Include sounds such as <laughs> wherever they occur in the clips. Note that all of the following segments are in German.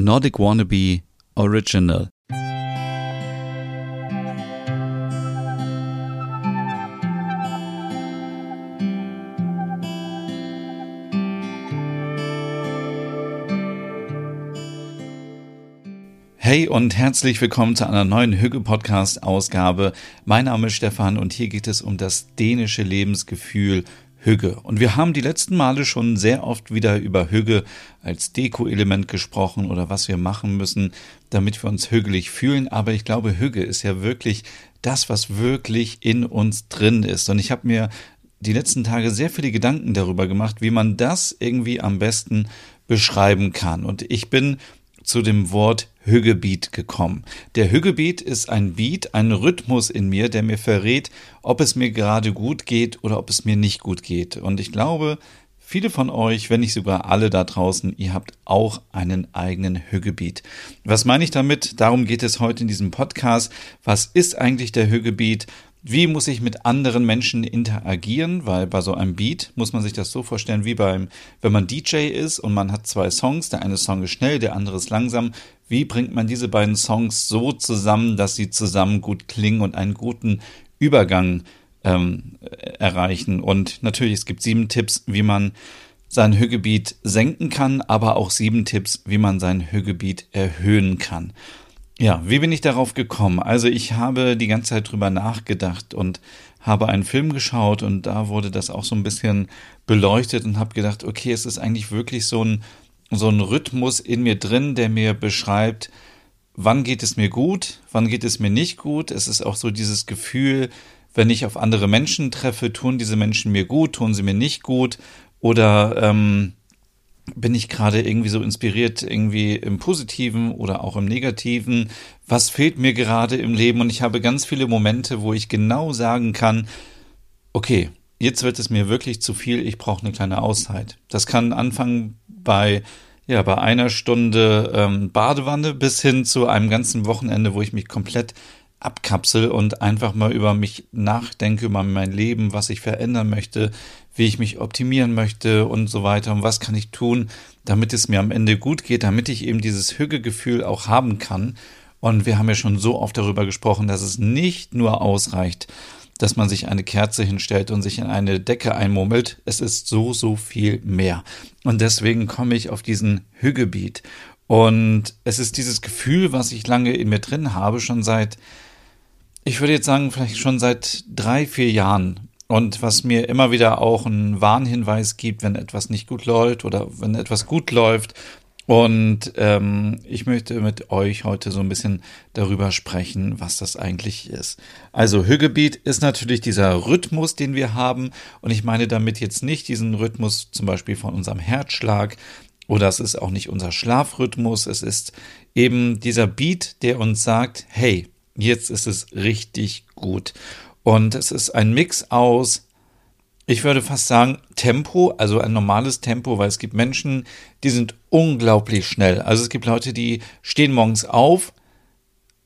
Nordic Wannabe Original. Hey und herzlich willkommen zu einer neuen Hügge Podcast Ausgabe. Mein Name ist Stefan und hier geht es um das dänische Lebensgefühl Hügge. Und wir haben die letzten Male schon sehr oft wieder über Hügge als Deko-Element gesprochen oder was wir machen müssen, damit wir uns hügelig fühlen. Aber ich glaube, Hügge ist ja wirklich das, was wirklich in uns drin ist. Und ich habe mir die letzten Tage sehr viele Gedanken darüber gemacht, wie man das irgendwie am besten beschreiben kann. Und ich bin zu dem Wort Hüggebeat gekommen. Der Hüggebeat ist ein Beat, ein Rhythmus in mir, der mir verrät, ob es mir gerade gut geht oder ob es mir nicht gut geht. Und ich glaube, viele von euch, wenn nicht sogar alle da draußen, ihr habt auch einen eigenen Hüggebeat. Was meine ich damit? Darum geht es heute in diesem Podcast. Was ist eigentlich der Hüggebeat? Wie muss ich mit anderen Menschen interagieren? Weil bei so einem Beat muss man sich das so vorstellen, wie beim, wenn man DJ ist und man hat zwei Songs, der eine Song ist schnell, der andere ist langsam. Wie bringt man diese beiden Songs so zusammen, dass sie zusammen gut klingen und einen guten Übergang ähm, erreichen? Und natürlich, es gibt sieben Tipps, wie man sein Hügebiet senken kann, aber auch sieben Tipps, wie man sein Hügebiet erhöhen kann. Ja, wie bin ich darauf gekommen? Also ich habe die ganze Zeit drüber nachgedacht und habe einen Film geschaut und da wurde das auch so ein bisschen beleuchtet und habe gedacht, okay, es ist eigentlich wirklich so ein, so ein Rhythmus in mir drin, der mir beschreibt, wann geht es mir gut, wann geht es mir nicht gut. Es ist auch so dieses Gefühl, wenn ich auf andere Menschen treffe, tun diese Menschen mir gut, tun sie mir nicht gut oder ähm, bin ich gerade irgendwie so inspiriert, irgendwie im Positiven oder auch im Negativen? Was fehlt mir gerade im Leben? Und ich habe ganz viele Momente, wo ich genau sagen kann, okay, jetzt wird es mir wirklich zu viel, ich brauche eine kleine Auszeit. Das kann anfangen bei ja, bei einer Stunde ähm, Badewanne bis hin zu einem ganzen Wochenende, wo ich mich komplett abkapsel und einfach mal über mich nachdenke, über mein Leben, was ich verändern möchte, wie ich mich optimieren möchte und so weiter und was kann ich tun, damit es mir am Ende gut geht, damit ich eben dieses Hügegefühl auch haben kann. Und wir haben ja schon so oft darüber gesprochen, dass es nicht nur ausreicht, dass man sich eine Kerze hinstellt und sich in eine Decke einmummelt. Es ist so, so viel mehr. Und deswegen komme ich auf diesen Hügebeat. Und es ist dieses Gefühl, was ich lange in mir drin habe, schon seit ich würde jetzt sagen, vielleicht schon seit drei, vier Jahren. Und was mir immer wieder auch einen Warnhinweis gibt, wenn etwas nicht gut läuft oder wenn etwas gut läuft. Und ähm, ich möchte mit euch heute so ein bisschen darüber sprechen, was das eigentlich ist. Also Hügebeat ist natürlich dieser Rhythmus, den wir haben. Und ich meine damit jetzt nicht diesen Rhythmus zum Beispiel von unserem Herzschlag, oder es ist auch nicht unser Schlafrhythmus. Es ist eben dieser Beat, der uns sagt, hey, Jetzt ist es richtig gut. Und es ist ein Mix aus, ich würde fast sagen, Tempo, also ein normales Tempo, weil es gibt Menschen, die sind unglaublich schnell. Also es gibt Leute, die stehen morgens auf,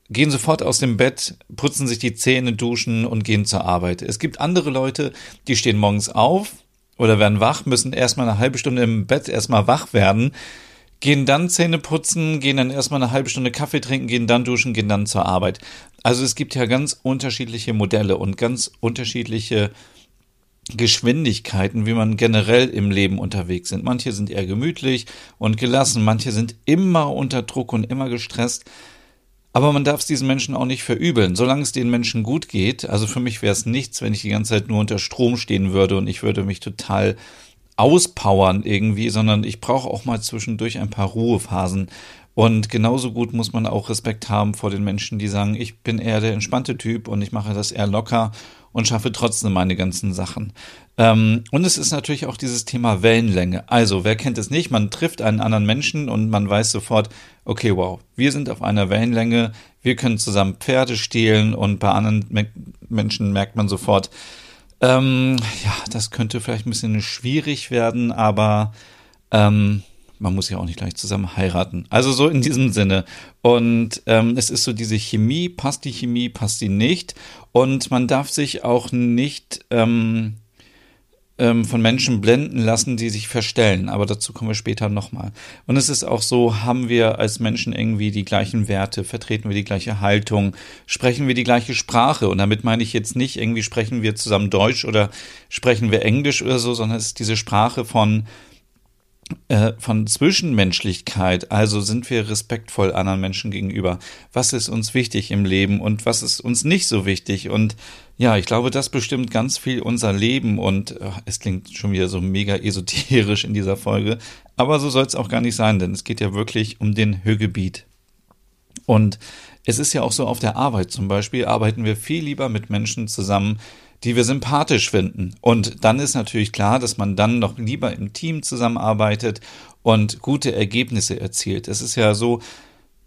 gehen sofort aus dem Bett, putzen sich die Zähne, duschen und gehen zur Arbeit. Es gibt andere Leute, die stehen morgens auf oder werden wach, müssen erstmal eine halbe Stunde im Bett erstmal wach werden, gehen dann Zähne putzen, gehen dann erstmal eine halbe Stunde Kaffee trinken, gehen dann duschen, gehen dann zur Arbeit. Also es gibt ja ganz unterschiedliche Modelle und ganz unterschiedliche Geschwindigkeiten, wie man generell im Leben unterwegs sind. Manche sind eher gemütlich und gelassen, manche sind immer unter Druck und immer gestresst. Aber man darf es diesen Menschen auch nicht verübeln. Solange es den Menschen gut geht, also für mich wäre es nichts, wenn ich die ganze Zeit nur unter Strom stehen würde und ich würde mich total auspowern irgendwie, sondern ich brauche auch mal zwischendurch ein paar Ruhephasen. Und genauso gut muss man auch Respekt haben vor den Menschen, die sagen, ich bin eher der entspannte Typ und ich mache das eher locker und schaffe trotzdem meine ganzen Sachen. Ähm, und es ist natürlich auch dieses Thema Wellenlänge. Also, wer kennt es nicht? Man trifft einen anderen Menschen und man weiß sofort, okay, wow, wir sind auf einer Wellenlänge, wir können zusammen Pferde stehlen und bei anderen Me Menschen merkt man sofort, ähm, ja, das könnte vielleicht ein bisschen schwierig werden, aber ähm, man muss ja auch nicht gleich zusammen heiraten. Also so in diesem Sinne. Und ähm, es ist so diese Chemie, passt die Chemie, passt sie nicht. Und man darf sich auch nicht ähm, ähm, von Menschen blenden lassen, die sich verstellen. Aber dazu kommen wir später nochmal. Und es ist auch so, haben wir als Menschen irgendwie die gleichen Werte, vertreten wir die gleiche Haltung, sprechen wir die gleiche Sprache. Und damit meine ich jetzt nicht, irgendwie sprechen wir zusammen Deutsch oder sprechen wir Englisch oder so, sondern es ist diese Sprache von äh, von Zwischenmenschlichkeit, also sind wir respektvoll anderen Menschen gegenüber. Was ist uns wichtig im Leben und was ist uns nicht so wichtig? Und ja, ich glaube, das bestimmt ganz viel unser Leben und äh, es klingt schon wieder so mega esoterisch in dieser Folge, aber so soll es auch gar nicht sein, denn es geht ja wirklich um den Hörgebiet. Und es ist ja auch so auf der Arbeit zum Beispiel, arbeiten wir viel lieber mit Menschen zusammen, die wir sympathisch finden. Und dann ist natürlich klar, dass man dann noch lieber im Team zusammenarbeitet und gute Ergebnisse erzielt. Es ist ja so,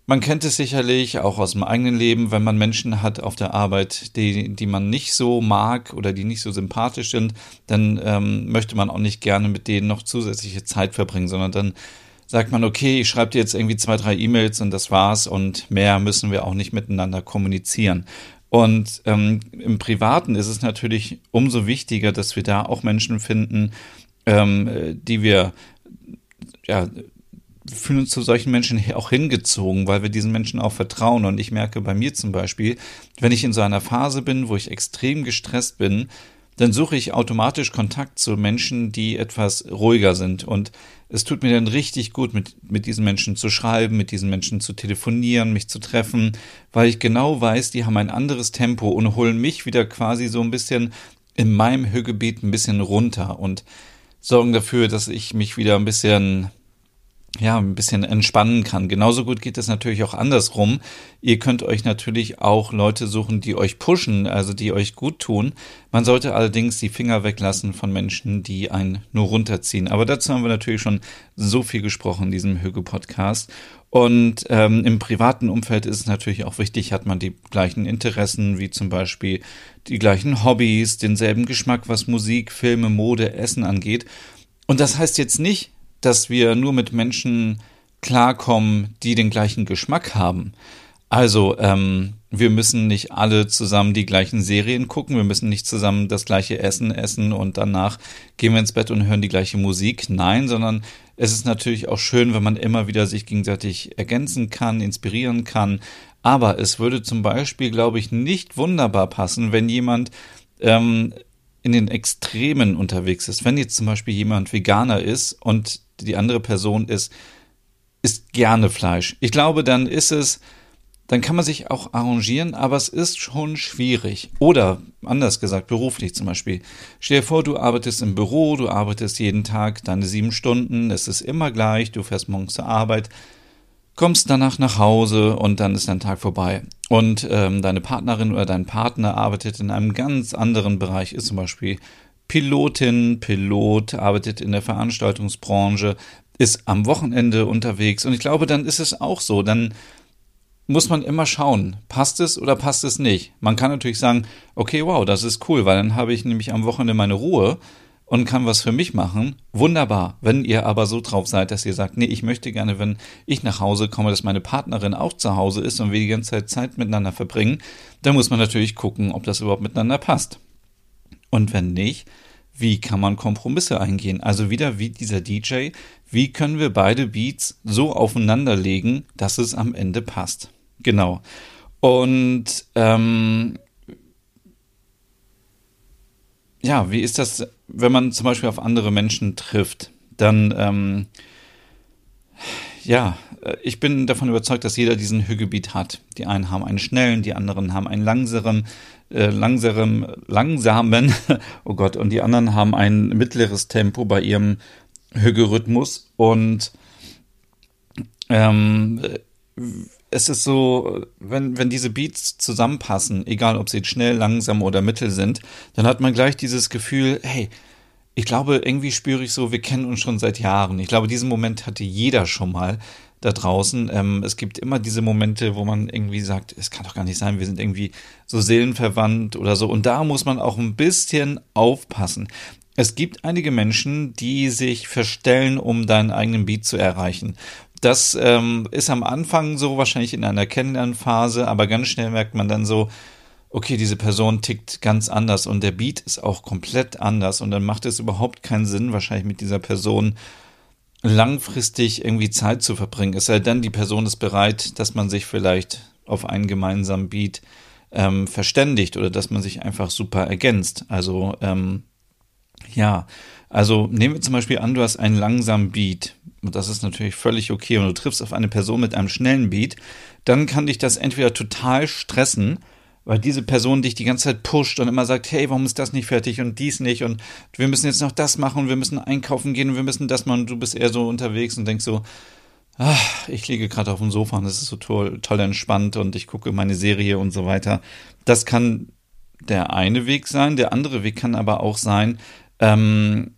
man kennt es sicherlich auch aus dem eigenen Leben, wenn man Menschen hat auf der Arbeit, die, die man nicht so mag oder die nicht so sympathisch sind, dann ähm, möchte man auch nicht gerne mit denen noch zusätzliche Zeit verbringen, sondern dann sagt man, okay, ich schreibe dir jetzt irgendwie zwei, drei E-Mails und das war's und mehr müssen wir auch nicht miteinander kommunizieren. Und ähm, im Privaten ist es natürlich umso wichtiger, dass wir da auch Menschen finden, ähm, die wir, ja, fühlen uns zu solchen Menschen auch hingezogen, weil wir diesen Menschen auch vertrauen. Und ich merke bei mir zum Beispiel, wenn ich in so einer Phase bin, wo ich extrem gestresst bin, dann suche ich automatisch Kontakt zu Menschen, die etwas ruhiger sind. Und es tut mir dann richtig gut, mit, mit diesen Menschen zu schreiben, mit diesen Menschen zu telefonieren, mich zu treffen, weil ich genau weiß, die haben ein anderes Tempo und holen mich wieder quasi so ein bisschen in meinem Hörgebiet ein bisschen runter und sorgen dafür, dass ich mich wieder ein bisschen ja, ein bisschen entspannen kann. Genauso gut geht es natürlich auch andersrum. Ihr könnt euch natürlich auch Leute suchen, die euch pushen, also die euch gut tun. Man sollte allerdings die Finger weglassen von Menschen, die einen nur runterziehen. Aber dazu haben wir natürlich schon so viel gesprochen in diesem Hüge-Podcast. Und ähm, im privaten Umfeld ist es natürlich auch wichtig, hat man die gleichen Interessen, wie zum Beispiel die gleichen Hobbys, denselben Geschmack, was Musik, Filme, Mode, Essen angeht. Und das heißt jetzt nicht, dass wir nur mit Menschen klarkommen, die den gleichen Geschmack haben. Also, ähm, wir müssen nicht alle zusammen die gleichen Serien gucken, wir müssen nicht zusammen das gleiche Essen essen und danach gehen wir ins Bett und hören die gleiche Musik. Nein, sondern es ist natürlich auch schön, wenn man immer wieder sich gegenseitig ergänzen kann, inspirieren kann. Aber es würde zum Beispiel, glaube ich, nicht wunderbar passen, wenn jemand ähm, in den Extremen unterwegs ist. Wenn jetzt zum Beispiel jemand Veganer ist und die andere Person ist, isst gerne Fleisch. Ich glaube, dann ist es, dann kann man sich auch arrangieren, aber es ist schon schwierig. Oder anders gesagt, beruflich zum Beispiel. Stell dir vor, du arbeitest im Büro, du arbeitest jeden Tag deine sieben Stunden, es ist immer gleich, du fährst morgens zur Arbeit, kommst danach nach Hause und dann ist dein Tag vorbei. Und ähm, deine Partnerin oder dein Partner arbeitet in einem ganz anderen Bereich, ist zum Beispiel Pilotin, Pilot, arbeitet in der Veranstaltungsbranche, ist am Wochenende unterwegs. Und ich glaube, dann ist es auch so. Dann muss man immer schauen, passt es oder passt es nicht. Man kann natürlich sagen, okay, wow, das ist cool, weil dann habe ich nämlich am Wochenende meine Ruhe und kann was für mich machen. Wunderbar. Wenn ihr aber so drauf seid, dass ihr sagt, nee, ich möchte gerne, wenn ich nach Hause komme, dass meine Partnerin auch zu Hause ist und wir die ganze Zeit Zeit miteinander verbringen, dann muss man natürlich gucken, ob das überhaupt miteinander passt. Und wenn nicht, wie kann man Kompromisse eingehen? Also wieder wie dieser DJ, wie können wir beide Beats so aufeinanderlegen, dass es am Ende passt? Genau. Und ähm, ja, wie ist das, wenn man zum Beispiel auf andere Menschen trifft? Dann ähm, ja, äh, ich bin davon überzeugt, dass jeder diesen Hörgebiet hat. Die einen haben einen schnellen, die anderen haben einen langsamen, äh, langsamen, langsamen, <laughs> oh Gott, und die anderen haben ein mittleres Tempo bei ihrem Hörgerhythmus. Und ähm, es ist so, wenn, wenn diese Beats zusammenpassen, egal ob sie schnell, langsam oder mittel sind, dann hat man gleich dieses Gefühl, hey, ich glaube, irgendwie spüre ich so, wir kennen uns schon seit Jahren. Ich glaube, diesen Moment hatte jeder schon mal da draußen. Ähm, es gibt immer diese Momente, wo man irgendwie sagt, es kann doch gar nicht sein, wir sind irgendwie so seelenverwandt oder so. Und da muss man auch ein bisschen aufpassen. Es gibt einige Menschen, die sich verstellen, um deinen eigenen Beat zu erreichen. Das ähm, ist am Anfang so wahrscheinlich in einer Kennenlernphase, aber ganz schnell merkt man dann so, okay, diese Person tickt ganz anders und der Beat ist auch komplett anders und dann macht es überhaupt keinen Sinn, wahrscheinlich mit dieser Person langfristig irgendwie Zeit zu verbringen. Es sei denn, die Person ist bereit, dass man sich vielleicht auf einen gemeinsamen Beat ähm, verständigt oder dass man sich einfach super ergänzt. Also ähm, ja, also nehmen wir zum Beispiel an, du hast einen langsamen Beat. Und das ist natürlich völlig okay. Und du triffst auf eine Person mit einem schnellen Beat, dann kann dich das entweder total stressen, weil diese Person dich die ganze Zeit pusht und immer sagt, hey, warum ist das nicht fertig und dies nicht und wir müssen jetzt noch das machen und wir müssen einkaufen gehen und wir müssen das machen und du bist eher so unterwegs und denkst so, ach, ich liege gerade auf dem Sofa und es ist so toll, toll entspannt und ich gucke meine Serie und so weiter. Das kann der eine Weg sein, der andere Weg kann aber auch sein, ähm,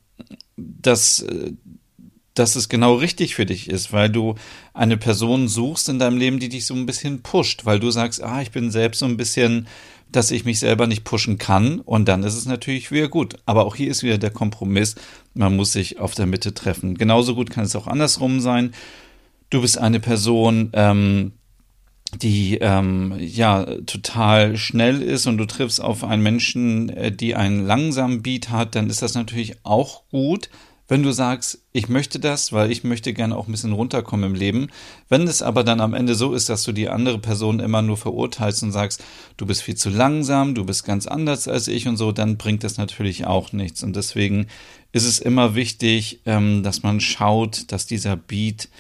dass, dass es genau richtig für dich ist, weil du eine Person suchst in deinem Leben, die dich so ein bisschen pusht, weil du sagst, ah, ich bin selbst so ein bisschen, dass ich mich selber nicht pushen kann und dann ist es natürlich wieder gut. Aber auch hier ist wieder der Kompromiss, man muss sich auf der Mitte treffen. Genauso gut kann es auch andersrum sein. Du bist eine Person, ähm, die ähm, ja total schnell ist und du triffst auf einen Menschen, äh, die einen langsamen Beat hat, dann ist das natürlich auch gut, wenn du sagst, ich möchte das, weil ich möchte gerne auch ein bisschen runterkommen im Leben. Wenn es aber dann am Ende so ist, dass du die andere Person immer nur verurteilst und sagst, du bist viel zu langsam, du bist ganz anders als ich und so, dann bringt das natürlich auch nichts. Und deswegen ist es immer wichtig, ähm, dass man schaut, dass dieser Beat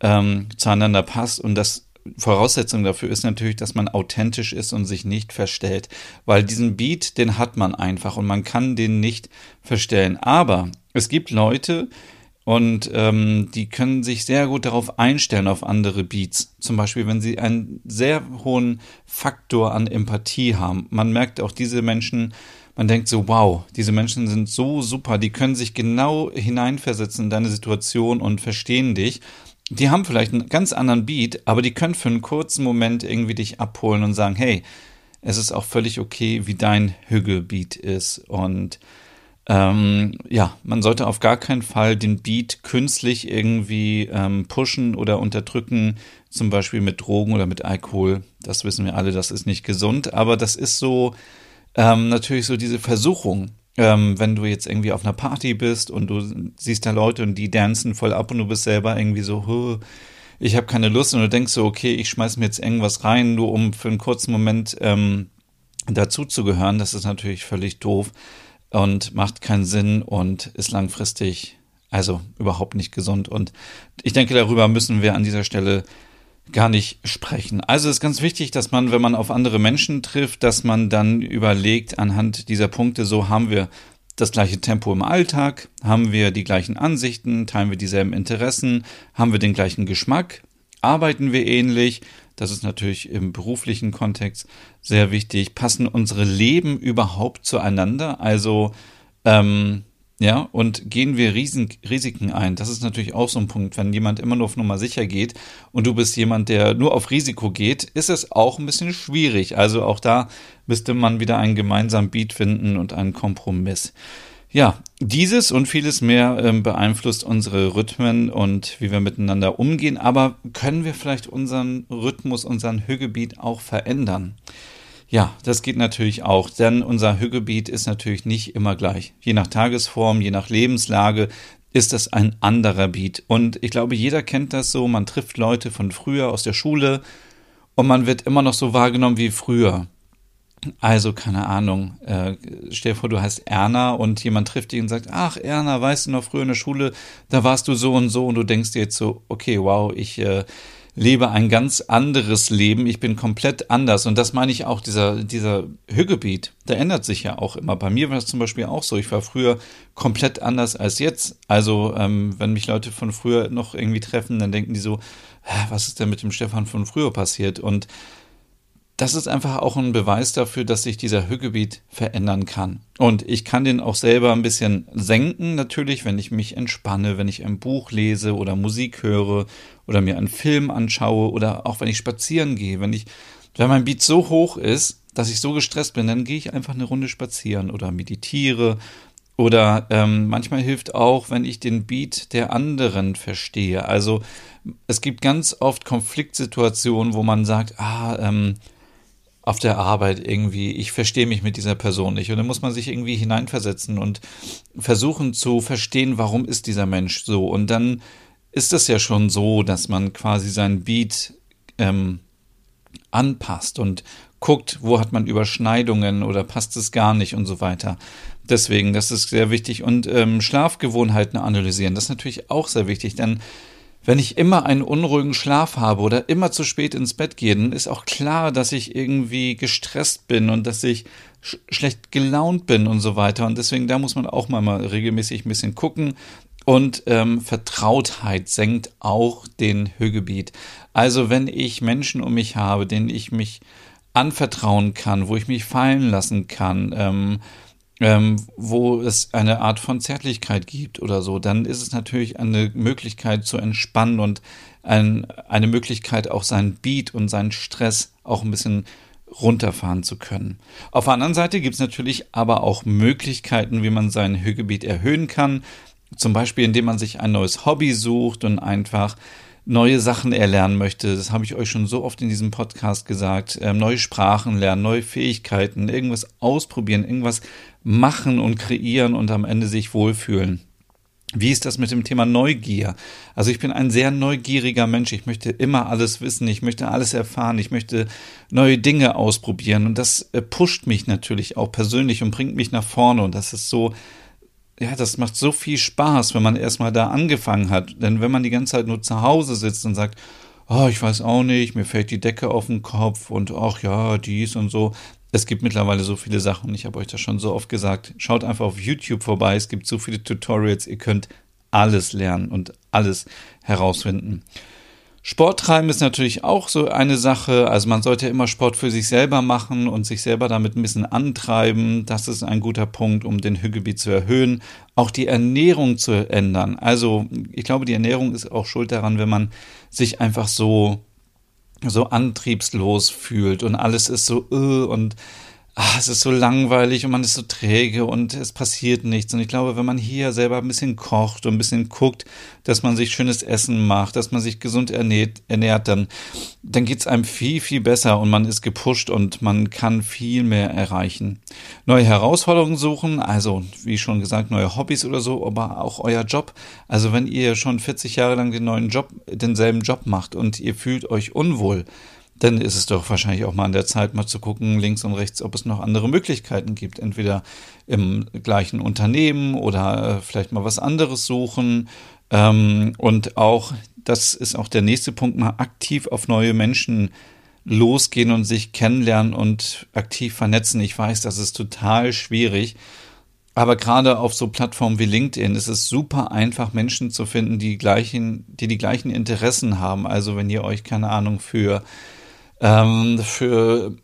ähm, zueinander passt und das Voraussetzung dafür ist natürlich, dass man authentisch ist und sich nicht verstellt, weil diesen Beat, den hat man einfach und man kann den nicht verstellen. Aber es gibt Leute und ähm, die können sich sehr gut darauf einstellen auf andere Beats. Zum Beispiel, wenn sie einen sehr hohen Faktor an Empathie haben. Man merkt auch diese Menschen, man denkt so, wow, diese Menschen sind so super, die können sich genau hineinversetzen in deine Situation und verstehen dich die haben vielleicht einen ganz anderen Beat, aber die können für einen kurzen Moment irgendwie dich abholen und sagen, hey, es ist auch völlig okay, wie dein Hügelbeat ist. Und ähm, ja, man sollte auf gar keinen Fall den Beat künstlich irgendwie ähm, pushen oder unterdrücken, zum Beispiel mit Drogen oder mit Alkohol. Das wissen wir alle, das ist nicht gesund, aber das ist so ähm, natürlich so diese Versuchung. Ähm, wenn du jetzt irgendwie auf einer Party bist und du siehst da Leute und die dancen voll ab und du bist selber irgendwie so, ich habe keine Lust. Und du denkst so, okay, ich schmeiß mir jetzt irgendwas rein, nur um für einen kurzen Moment ähm, dazu zu gehören, das ist natürlich völlig doof und macht keinen Sinn und ist langfristig also überhaupt nicht gesund. Und ich denke, darüber müssen wir an dieser Stelle gar nicht sprechen. Also ist ganz wichtig, dass man, wenn man auf andere Menschen trifft, dass man dann überlegt, anhand dieser Punkte, so haben wir das gleiche Tempo im Alltag, haben wir die gleichen Ansichten, teilen wir dieselben Interessen, haben wir den gleichen Geschmack, arbeiten wir ähnlich, das ist natürlich im beruflichen Kontext sehr wichtig, passen unsere Leben überhaupt zueinander, also ähm, ja, und gehen wir Riesen, Risiken ein? Das ist natürlich auch so ein Punkt. Wenn jemand immer nur auf Nummer sicher geht und du bist jemand, der nur auf Risiko geht, ist es auch ein bisschen schwierig. Also auch da müsste man wieder einen gemeinsamen Beat finden und einen Kompromiss. Ja, dieses und vieles mehr ähm, beeinflusst unsere Rhythmen und wie wir miteinander umgehen. Aber können wir vielleicht unseren Rhythmus, unseren Hügebeat auch verändern? Ja, das geht natürlich auch, denn unser Hügelgebiet ist natürlich nicht immer gleich. Je nach Tagesform, je nach Lebenslage ist das ein anderer Beat. Und ich glaube, jeder kennt das so. Man trifft Leute von früher aus der Schule und man wird immer noch so wahrgenommen wie früher. Also, keine Ahnung, äh, stell dir vor, du heißt Erna und jemand trifft dich und sagt, ach Erna, weißt du noch, früher in der Schule, da warst du so und so und du denkst dir jetzt so, okay, wow, ich äh, lebe ein ganz anderes Leben, ich bin komplett anders. Und das meine ich auch, dieser, dieser Hügebeat, der ändert sich ja auch immer. Bei mir war es zum Beispiel auch so, ich war früher komplett anders als jetzt. Also, ähm, wenn mich Leute von früher noch irgendwie treffen, dann denken die so, was ist denn mit dem Stefan von früher passiert? Und das ist einfach auch ein Beweis dafür, dass sich dieser Hügelbeat verändern kann. Und ich kann den auch selber ein bisschen senken, natürlich, wenn ich mich entspanne, wenn ich ein Buch lese oder Musik höre oder mir einen Film anschaue oder auch wenn ich spazieren gehe. Wenn ich, wenn mein Beat so hoch ist, dass ich so gestresst bin, dann gehe ich einfach eine Runde spazieren oder meditiere. Oder ähm, manchmal hilft auch, wenn ich den Beat der anderen verstehe. Also es gibt ganz oft Konfliktsituationen, wo man sagt, ah, ähm, auf der Arbeit irgendwie, ich verstehe mich mit dieser Person nicht. Und dann muss man sich irgendwie hineinversetzen und versuchen zu verstehen, warum ist dieser Mensch so. Und dann ist es ja schon so, dass man quasi sein Beat ähm, anpasst und guckt, wo hat man Überschneidungen oder passt es gar nicht und so weiter. Deswegen, das ist sehr wichtig. Und ähm, Schlafgewohnheiten analysieren, das ist natürlich auch sehr wichtig, denn wenn ich immer einen unruhigen Schlaf habe oder immer zu spät ins Bett gehe, dann ist auch klar, dass ich irgendwie gestresst bin und dass ich sch schlecht gelaunt bin und so weiter. Und deswegen, da muss man auch mal, mal regelmäßig ein bisschen gucken. Und ähm, Vertrautheit senkt auch den Höhegebiet. Also wenn ich Menschen um mich habe, denen ich mich anvertrauen kann, wo ich mich fallen lassen kann, ähm, ähm, wo es eine Art von Zärtlichkeit gibt oder so, dann ist es natürlich eine Möglichkeit zu entspannen und ein, eine Möglichkeit auch seinen Beat und seinen Stress auch ein bisschen runterfahren zu können. Auf der anderen Seite gibt es natürlich aber auch Möglichkeiten, wie man sein Höhegebiet erhöhen kann. Zum Beispiel, indem man sich ein neues Hobby sucht und einfach neue Sachen erlernen möchte, das habe ich euch schon so oft in diesem Podcast gesagt, ähm, neue Sprachen lernen, neue Fähigkeiten, irgendwas ausprobieren, irgendwas machen und kreieren und am Ende sich wohlfühlen. Wie ist das mit dem Thema Neugier? Also ich bin ein sehr neugieriger Mensch. Ich möchte immer alles wissen. Ich möchte alles erfahren. Ich möchte neue Dinge ausprobieren. Und das äh, pusht mich natürlich auch persönlich und bringt mich nach vorne. Und das ist so ja, das macht so viel Spaß, wenn man erstmal da angefangen hat. Denn wenn man die ganze Zeit nur zu Hause sitzt und sagt, oh, ich weiß auch nicht, mir fällt die Decke auf den Kopf und ach ja, dies und so. Es gibt mittlerweile so viele Sachen, ich habe euch das schon so oft gesagt. Schaut einfach auf YouTube vorbei, es gibt so viele Tutorials, ihr könnt alles lernen und alles herausfinden. Sport treiben ist natürlich auch so eine Sache. Also man sollte immer Sport für sich selber machen und sich selber damit ein bisschen antreiben. Das ist ein guter Punkt, um den Hügelgebiet zu erhöhen. Auch die Ernährung zu ändern. Also ich glaube, die Ernährung ist auch schuld daran, wenn man sich einfach so so antriebslos fühlt und alles ist so uh, und ach, es ist so langweilig und man ist so träge und es passiert nichts. Und ich glaube, wenn man hier selber ein bisschen kocht und ein bisschen guckt, dass man sich schönes Essen macht, dass man sich gesund ernährt, ernährt dann, dann geht's einem viel, viel besser und man ist gepusht und man kann viel mehr erreichen. Neue Herausforderungen suchen, also wie schon gesagt, neue Hobbys oder so, aber auch euer Job. Also wenn ihr schon 40 Jahre lang den neuen Job, denselben Job macht und ihr fühlt euch unwohl, dann ist es doch wahrscheinlich auch mal an der Zeit, mal zu gucken, links und rechts, ob es noch andere Möglichkeiten gibt. Entweder im gleichen Unternehmen oder äh, vielleicht mal was anderes suchen. Ähm, und auch, das ist auch der nächste Punkt, mal aktiv auf neue Menschen losgehen und sich kennenlernen und aktiv vernetzen. Ich weiß, das ist total schwierig. Aber gerade auf so Plattformen wie LinkedIn ist es super einfach, Menschen zu finden, die gleichen, die die gleichen Interessen haben. Also wenn ihr euch, keine Ahnung, für ähm, für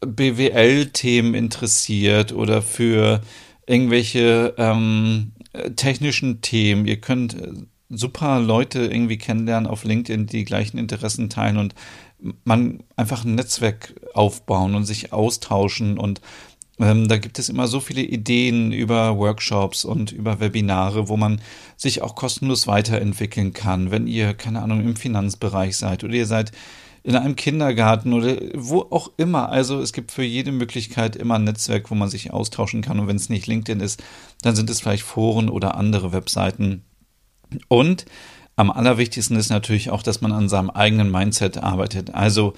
BWL-Themen interessiert oder für irgendwelche ähm, technischen Themen. Ihr könnt äh, super Leute irgendwie kennenlernen auf LinkedIn, die gleichen Interessen teilen und man einfach ein Netzwerk aufbauen und sich austauschen und ähm, da gibt es immer so viele Ideen über Workshops und über Webinare, wo man sich auch kostenlos weiterentwickeln kann, wenn ihr, keine Ahnung, im Finanzbereich seid oder ihr seid in einem Kindergarten oder wo auch immer. Also es gibt für jede Möglichkeit immer ein Netzwerk, wo man sich austauschen kann. Und wenn es nicht LinkedIn ist, dann sind es vielleicht Foren oder andere Webseiten. Und am allerwichtigsten ist natürlich auch, dass man an seinem eigenen Mindset arbeitet. Also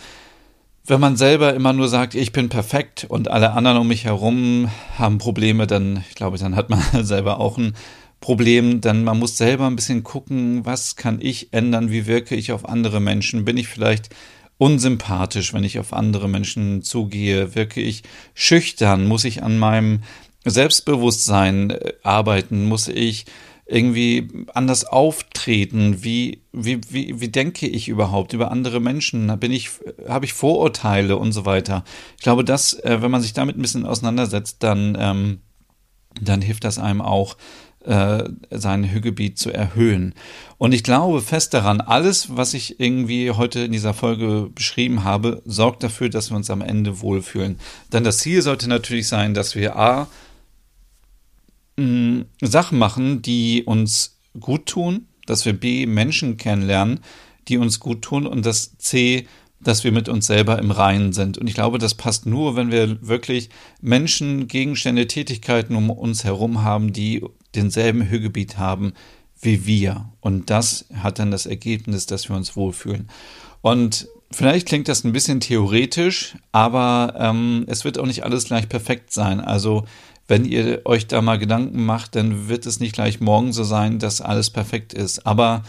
wenn man selber immer nur sagt, ich bin perfekt und alle anderen um mich herum haben Probleme, dann, ich glaube, dann hat man <laughs> selber auch ein Problem, denn man muss selber ein bisschen gucken, was kann ich ändern, wie wirke ich auf andere Menschen, bin ich vielleicht unsympathisch, wenn ich auf andere Menschen zugehe, wirke ich schüchtern, muss ich an meinem Selbstbewusstsein äh, arbeiten, muss ich irgendwie anders auftreten? Wie, wie, wie, wie denke ich überhaupt über andere Menschen? Bin ich, habe ich Vorurteile und so weiter? Ich glaube, dass, äh, wenn man sich damit ein bisschen auseinandersetzt, dann, ähm, dann hilft das einem auch, äh, sein Hügebiet zu erhöhen. Und ich glaube fest daran, alles, was ich irgendwie heute in dieser Folge beschrieben habe, sorgt dafür, dass wir uns am Ende wohlfühlen. Denn das Ziel sollte natürlich sein, dass wir A, Sachen machen, die uns gut tun, dass wir B, Menschen kennenlernen, die uns gut tun und dass C, dass wir mit uns selber im Reinen sind. Und ich glaube, das passt nur, wenn wir wirklich Menschen, Gegenstände, Tätigkeiten um uns herum haben, die denselben Hörgebiet haben wie wir. Und das hat dann das Ergebnis, dass wir uns wohlfühlen. Und vielleicht klingt das ein bisschen theoretisch, aber ähm, es wird auch nicht alles gleich perfekt sein. Also wenn ihr euch da mal Gedanken macht, dann wird es nicht gleich morgen so sein, dass alles perfekt ist. Aber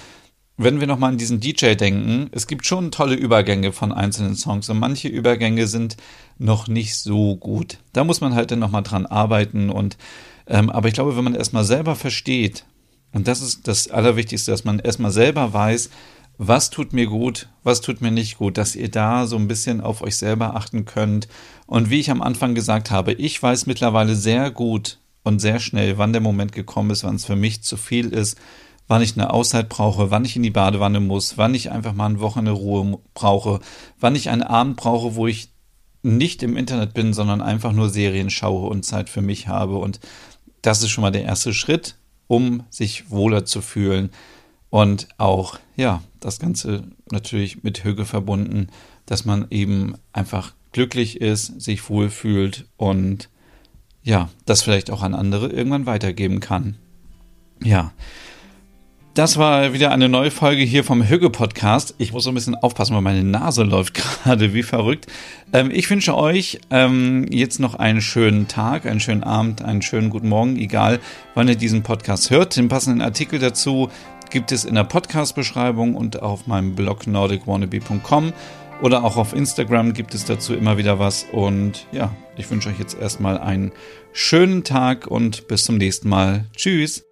wenn wir nochmal an diesen DJ denken, es gibt schon tolle Übergänge von einzelnen Songs und manche Übergänge sind noch nicht so gut. Da muss man halt dann nochmal dran arbeiten und ähm, aber ich glaube, wenn man erstmal selber versteht, und das ist das Allerwichtigste, dass man erstmal selber weiß, was tut mir gut, was tut mir nicht gut, dass ihr da so ein bisschen auf euch selber achten könnt. Und wie ich am Anfang gesagt habe, ich weiß mittlerweile sehr gut und sehr schnell, wann der Moment gekommen ist, wann es für mich zu viel ist, wann ich eine Auszeit brauche, wann ich in die Badewanne muss, wann ich einfach mal eine Woche eine Ruhe brauche, wann ich einen Abend brauche, wo ich nicht im Internet bin, sondern einfach nur Serien schaue und Zeit für mich habe. Und das ist schon mal der erste Schritt, um sich wohler zu fühlen. Und auch, ja, das Ganze natürlich mit Hüge verbunden, dass man eben einfach glücklich ist, sich wohlfühlt und ja, das vielleicht auch an andere irgendwann weitergeben kann. Ja, das war wieder eine neue Folge hier vom Hügge Podcast. Ich muss so ein bisschen aufpassen, weil meine Nase <laughs> läuft gerade wie verrückt. Ähm, ich wünsche euch ähm, jetzt noch einen schönen Tag, einen schönen Abend, einen schönen guten Morgen, egal wann ihr diesen Podcast hört. Den passenden Artikel dazu gibt es in der Podcast-Beschreibung und auf meinem Blog nordicwannabe.com oder auch auf Instagram gibt es dazu immer wieder was. Und ja, ich wünsche euch jetzt erstmal einen schönen Tag und bis zum nächsten Mal. Tschüss.